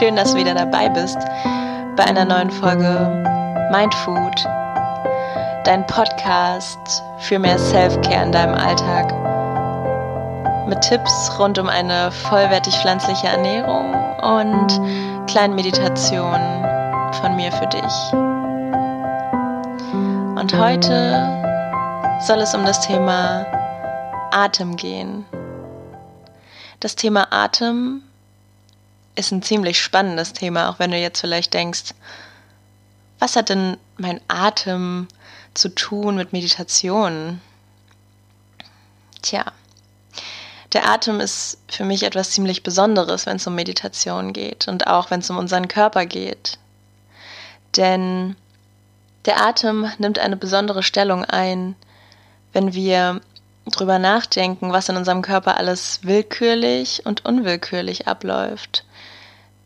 Schön, dass du wieder dabei bist bei einer neuen Folge Mindfood, dein Podcast für mehr Self-Care in deinem Alltag. Mit Tipps rund um eine vollwertig pflanzliche Ernährung und kleinen Meditationen von mir für dich. Und heute soll es um das Thema Atem gehen. Das Thema Atem ist ein ziemlich spannendes Thema, auch wenn du jetzt vielleicht denkst, was hat denn mein Atem zu tun mit Meditation? Tja, der Atem ist für mich etwas ziemlich Besonderes, wenn es um Meditation geht und auch wenn es um unseren Körper geht. Denn der Atem nimmt eine besondere Stellung ein, wenn wir drüber nachdenken, was in unserem Körper alles willkürlich und unwillkürlich abläuft.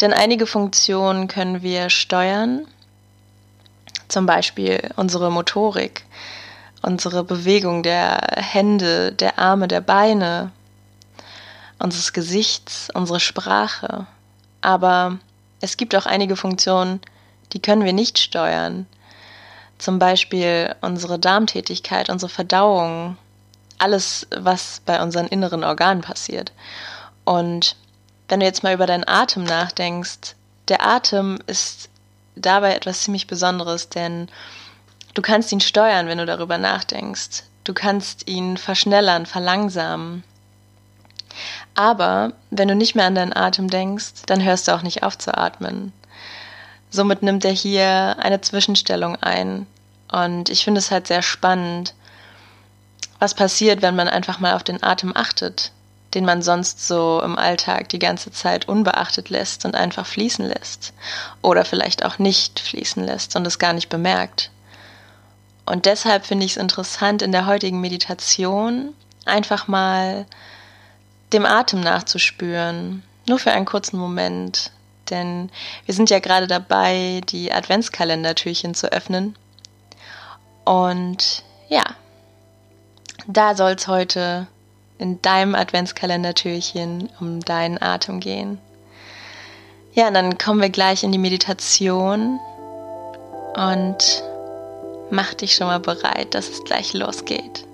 Denn einige Funktionen können wir steuern, zum Beispiel unsere Motorik, unsere Bewegung der Hände, der Arme, der Beine, unseres Gesichts, unsere Sprache. Aber es gibt auch einige Funktionen, die können wir nicht steuern. Zum Beispiel unsere Darmtätigkeit, unsere Verdauung, alles, was bei unseren inneren Organen passiert. Und wenn du jetzt mal über deinen Atem nachdenkst, der Atem ist dabei etwas ziemlich Besonderes, denn du kannst ihn steuern, wenn du darüber nachdenkst. Du kannst ihn verschnellern, verlangsamen. Aber wenn du nicht mehr an deinen Atem denkst, dann hörst du auch nicht auf zu atmen. Somit nimmt er hier eine Zwischenstellung ein. Und ich finde es halt sehr spannend, was passiert, wenn man einfach mal auf den Atem achtet den man sonst so im Alltag die ganze Zeit unbeachtet lässt und einfach fließen lässt. Oder vielleicht auch nicht fließen lässt und es gar nicht bemerkt. Und deshalb finde ich es interessant, in der heutigen Meditation einfach mal dem Atem nachzuspüren. Nur für einen kurzen Moment. Denn wir sind ja gerade dabei, die Adventskalendertürchen zu öffnen. Und ja, da soll es heute in deinem Adventskalendertürchen um deinen Atem gehen. Ja, und dann kommen wir gleich in die Meditation und mach dich schon mal bereit, dass es gleich losgeht.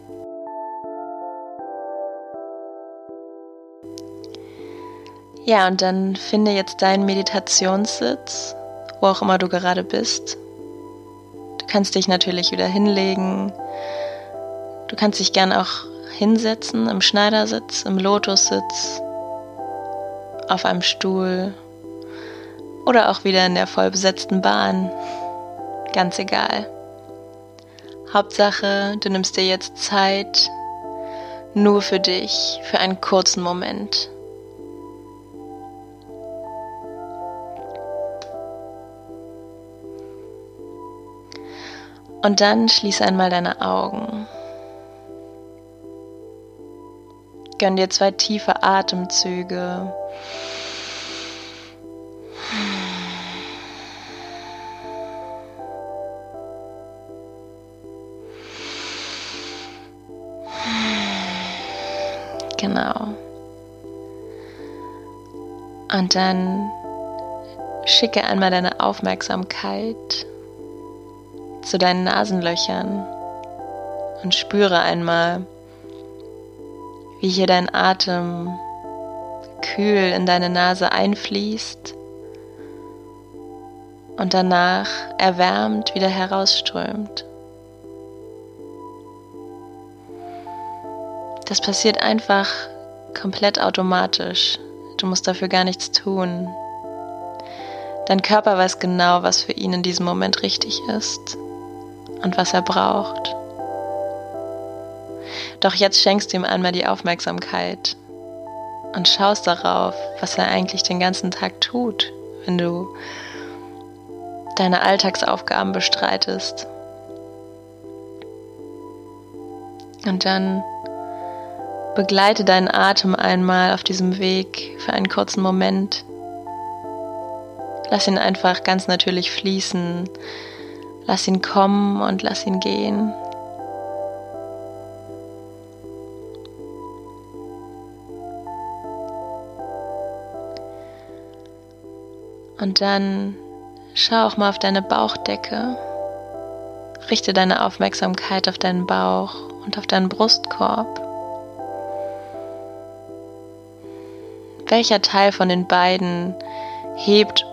Ja, und dann finde jetzt deinen Meditationssitz, wo auch immer du gerade bist. Du kannst dich natürlich wieder hinlegen. Du kannst dich gern auch hinsetzen, im Schneidersitz, im Lotussitz, auf einem Stuhl oder auch wieder in der vollbesetzten Bahn. Ganz egal. Hauptsache, du nimmst dir jetzt Zeit nur für dich, für einen kurzen Moment. Und dann schließ einmal deine Augen. Gönn dir zwei tiefe Atemzüge. Genau. Und dann schicke einmal deine Aufmerksamkeit zu deinen Nasenlöchern und spüre einmal, wie hier dein Atem kühl in deine Nase einfließt und danach erwärmt wieder herausströmt. Das passiert einfach komplett automatisch. Du musst dafür gar nichts tun. Dein Körper weiß genau, was für ihn in diesem Moment richtig ist und was er braucht. Doch jetzt schenkst du ihm einmal die Aufmerksamkeit und schaust darauf, was er eigentlich den ganzen Tag tut, wenn du deine Alltagsaufgaben bestreitest. Und dann begleite deinen Atem einmal auf diesem Weg für einen kurzen Moment. Lass ihn einfach ganz natürlich fließen. Lass ihn kommen und lass ihn gehen. Und dann schau auch mal auf deine Bauchdecke. Richte deine Aufmerksamkeit auf deinen Bauch und auf deinen Brustkorb. Welcher Teil von den beiden hebt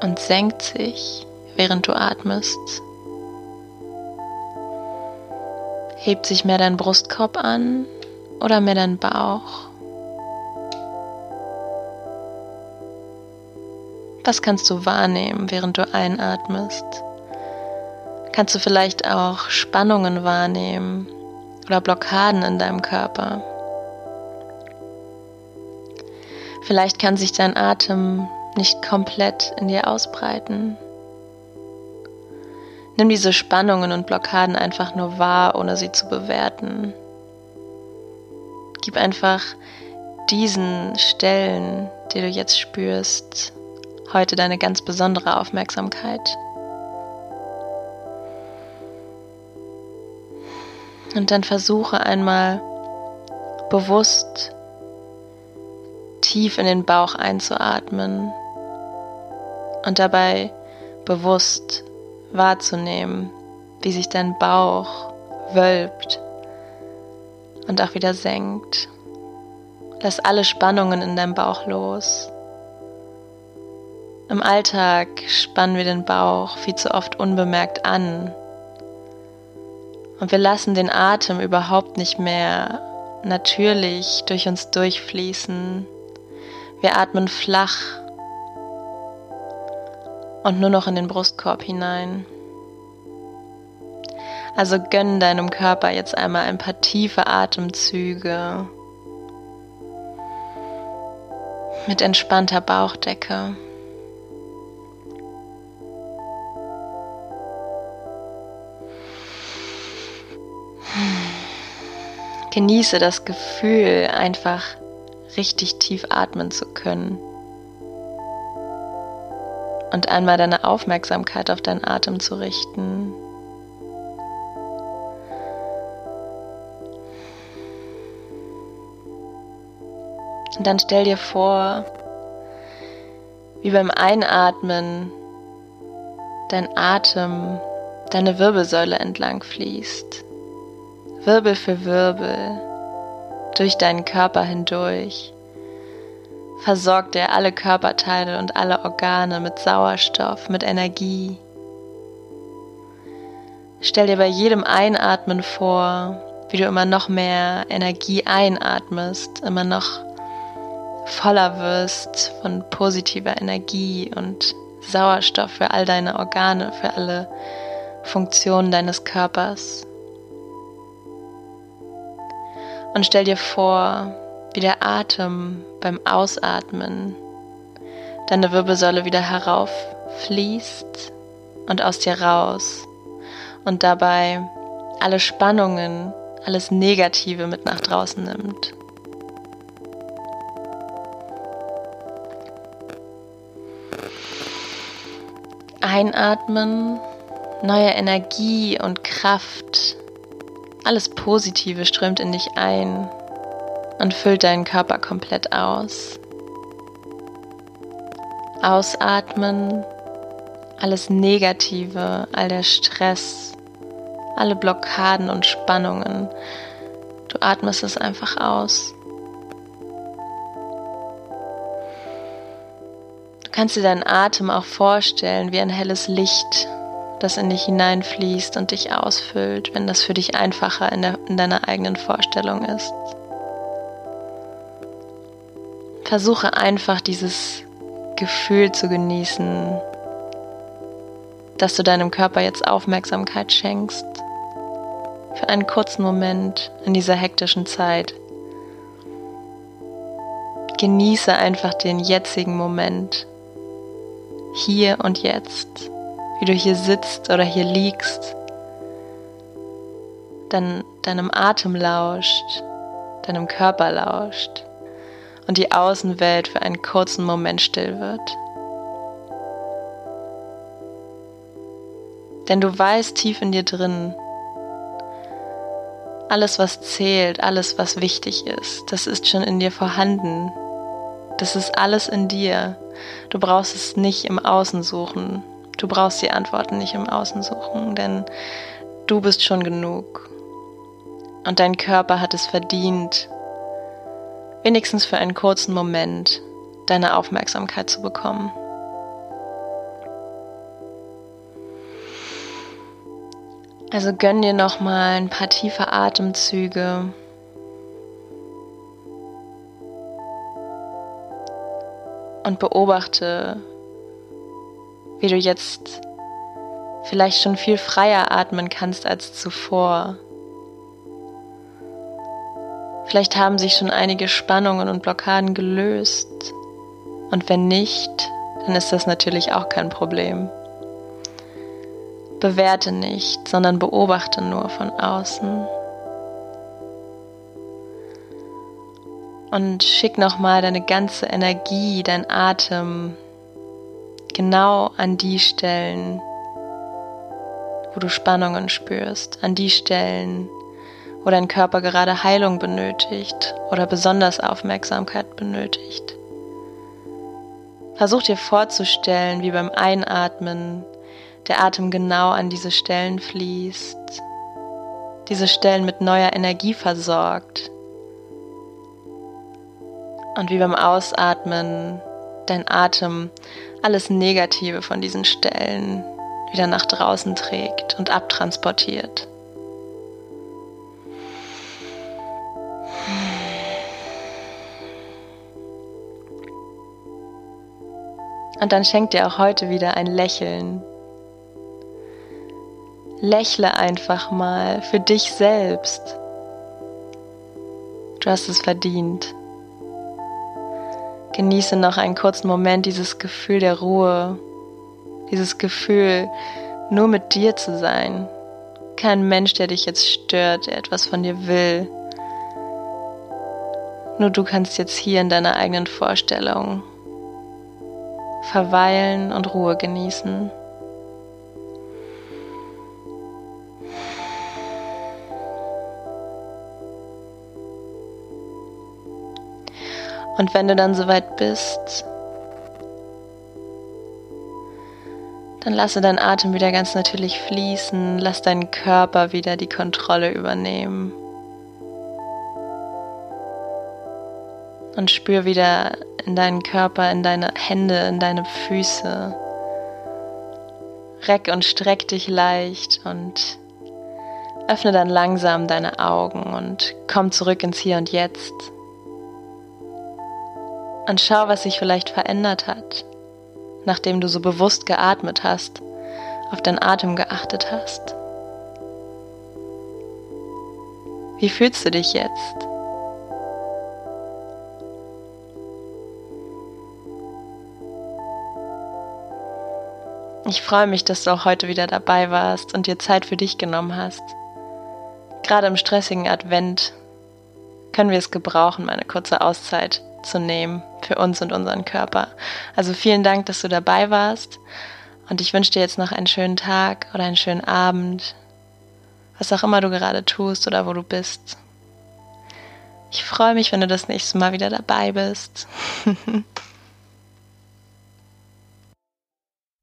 und senkt sich, während du atmest? Hebt sich mehr dein Brustkorb an oder mehr dein Bauch? Was kannst du wahrnehmen, während du einatmest? Kannst du vielleicht auch Spannungen wahrnehmen oder Blockaden in deinem Körper? Vielleicht kann sich dein Atem nicht komplett in dir ausbreiten. Nimm diese Spannungen und Blockaden einfach nur wahr, ohne sie zu bewerten. Gib einfach diesen Stellen, die du jetzt spürst, heute deine ganz besondere Aufmerksamkeit. Und dann versuche einmal bewusst tief in den Bauch einzuatmen und dabei bewusst wahrzunehmen, wie sich dein Bauch wölbt und auch wieder senkt. Lass alle Spannungen in deinem Bauch los. Im Alltag spannen wir den Bauch viel zu oft unbemerkt an. Und wir lassen den Atem überhaupt nicht mehr natürlich durch uns durchfließen. Wir atmen flach und nur noch in den Brustkorb hinein. Also gönn deinem Körper jetzt einmal ein paar tiefe Atemzüge mit entspannter Bauchdecke. Genieße das Gefühl, einfach richtig tief atmen zu können. Und einmal deine Aufmerksamkeit auf deinen Atem zu richten. Und dann stell dir vor, wie beim Einatmen dein Atem deine Wirbelsäule entlang fließt. Wirbel für Wirbel durch deinen Körper hindurch. Versorgt er alle Körperteile und alle Organe mit Sauerstoff, mit Energie. Stell dir bei jedem Einatmen vor, wie du immer noch mehr Energie einatmest, immer noch voller wirst von positiver Energie und Sauerstoff für all deine Organe, für alle Funktionen deines Körpers. Und stell dir vor, wie der Atem beim Ausatmen deine Wirbelsäule wieder herauffließt und aus dir raus und dabei alle Spannungen, alles Negative mit nach draußen nimmt. Einatmen, neue Energie und Kraft alles Positive strömt in dich ein und füllt deinen Körper komplett aus. Ausatmen, alles Negative, all der Stress, alle Blockaden und Spannungen. Du atmest es einfach aus. Du kannst dir deinen Atem auch vorstellen wie ein helles Licht, das in dich hineinfließt und dich ausfüllt, wenn das für dich einfacher in, der, in deiner eigenen Vorstellung ist. Versuche einfach dieses Gefühl zu genießen, dass du deinem Körper jetzt Aufmerksamkeit schenkst. Für einen kurzen Moment in dieser hektischen Zeit. Genieße einfach den jetzigen Moment. Hier und jetzt wie du hier sitzt oder hier liegst, dann deinem Atem lauscht, deinem Körper lauscht und die Außenwelt für einen kurzen Moment still wird. Denn du weißt tief in dir drin, alles was zählt, alles was wichtig ist, das ist schon in dir vorhanden. Das ist alles in dir. Du brauchst es nicht im Außen suchen. Du brauchst die Antworten nicht im Außen suchen, denn du bist schon genug. Und dein Körper hat es verdient, wenigstens für einen kurzen Moment deine Aufmerksamkeit zu bekommen. Also gönn dir noch mal ein paar tiefe Atemzüge. Und beobachte, wie du jetzt vielleicht schon viel freier atmen kannst als zuvor. Vielleicht haben sich schon einige Spannungen und Blockaden gelöst. Und wenn nicht, dann ist das natürlich auch kein Problem. Bewerte nicht, sondern beobachte nur von außen. Und schick nochmal deine ganze Energie, dein Atem genau an die Stellen, wo du Spannungen spürst, an die Stellen, wo dein Körper gerade Heilung benötigt oder besonders Aufmerksamkeit benötigt. Versuch dir vorzustellen, wie beim Einatmen der Atem genau an diese Stellen fließt, diese Stellen mit neuer Energie versorgt und wie beim Ausatmen dein Atem alles Negative von diesen Stellen wieder nach draußen trägt und abtransportiert. Und dann schenkt dir auch heute wieder ein Lächeln Lächle einfach mal für dich selbst. Du hast es verdient. Genieße noch einen kurzen Moment dieses Gefühl der Ruhe, dieses Gefühl, nur mit dir zu sein. Kein Mensch, der dich jetzt stört, der etwas von dir will. Nur du kannst jetzt hier in deiner eigenen Vorstellung verweilen und Ruhe genießen. Und wenn du dann soweit bist, dann lasse deinen Atem wieder ganz natürlich fließen, lass deinen Körper wieder die Kontrolle übernehmen. Und spür wieder in deinen Körper, in deine Hände, in deine Füße. Reck und streck dich leicht und öffne dann langsam deine Augen und komm zurück ins Hier und Jetzt. Und schau, was sich vielleicht verändert hat, nachdem du so bewusst geatmet hast, auf deinen Atem geachtet hast. Wie fühlst du dich jetzt? Ich freue mich, dass du auch heute wieder dabei warst und dir Zeit für dich genommen hast. Gerade im stressigen Advent können wir es gebrauchen, meine kurze Auszeit zu nehmen für uns und unseren Körper. Also vielen Dank, dass du dabei warst und ich wünsche dir jetzt noch einen schönen Tag oder einen schönen Abend, was auch immer du gerade tust oder wo du bist. Ich freue mich, wenn du das nächste Mal wieder dabei bist.